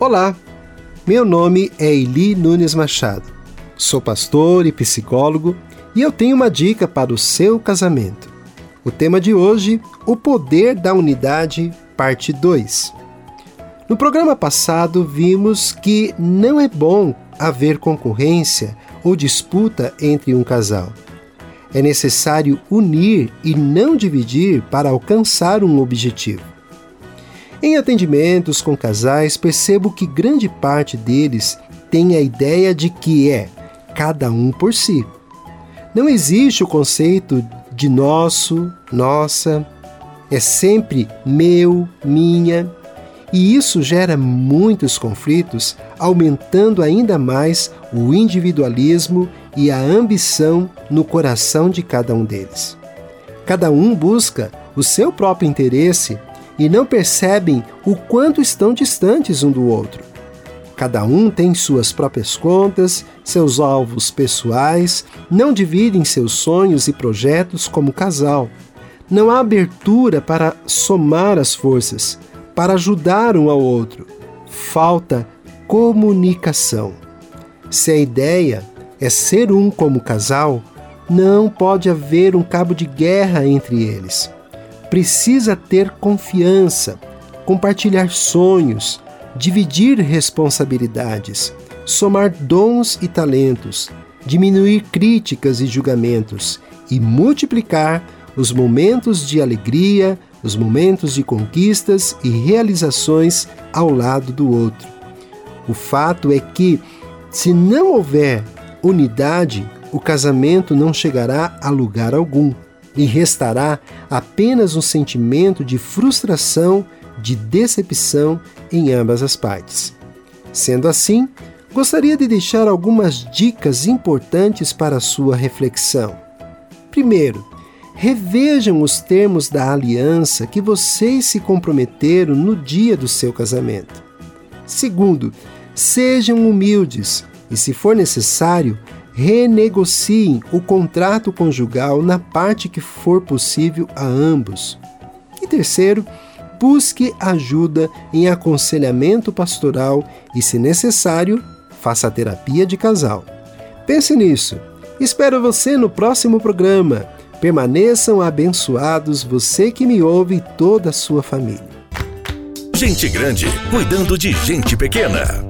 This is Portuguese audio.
Olá, meu nome é Eli Nunes Machado. Sou pastor e psicólogo e eu tenho uma dica para o seu casamento. O tema de hoje: O Poder da Unidade, Parte 2. No programa passado, vimos que não é bom haver concorrência ou disputa entre um casal. É necessário unir e não dividir para alcançar um objetivo. Em atendimentos com casais, percebo que grande parte deles tem a ideia de que é cada um por si. Não existe o conceito de nosso, nossa, é sempre meu, minha, e isso gera muitos conflitos, aumentando ainda mais o individualismo e a ambição no coração de cada um deles. Cada um busca o seu próprio interesse e não percebem o quanto estão distantes um do outro. Cada um tem suas próprias contas, seus alvos pessoais, não dividem seus sonhos e projetos como casal. Não há abertura para somar as forças, para ajudar um ao outro. Falta comunicação. Se a ideia é ser um como casal, não pode haver um cabo de guerra entre eles precisa ter confiança, compartilhar sonhos, dividir responsabilidades, somar dons e talentos, diminuir críticas e julgamentos e multiplicar os momentos de alegria, os momentos de conquistas e realizações ao lado do outro. O fato é que, se não houver unidade, o casamento não chegará a lugar algum e restará apenas um sentimento de frustração, de decepção em ambas as partes. Sendo assim, gostaria de deixar algumas dicas importantes para a sua reflexão. Primeiro, revejam os termos da aliança que vocês se comprometeram no dia do seu casamento. Segundo, sejam humildes e, se for necessário, renegociem o contrato conjugal na parte que for possível a ambos. E terceiro, busque ajuda em aconselhamento pastoral e, se necessário, faça terapia de casal. Pense nisso. Espero você no próximo programa. Permaneçam abençoados você que me ouve e toda a sua família. Gente grande cuidando de gente pequena.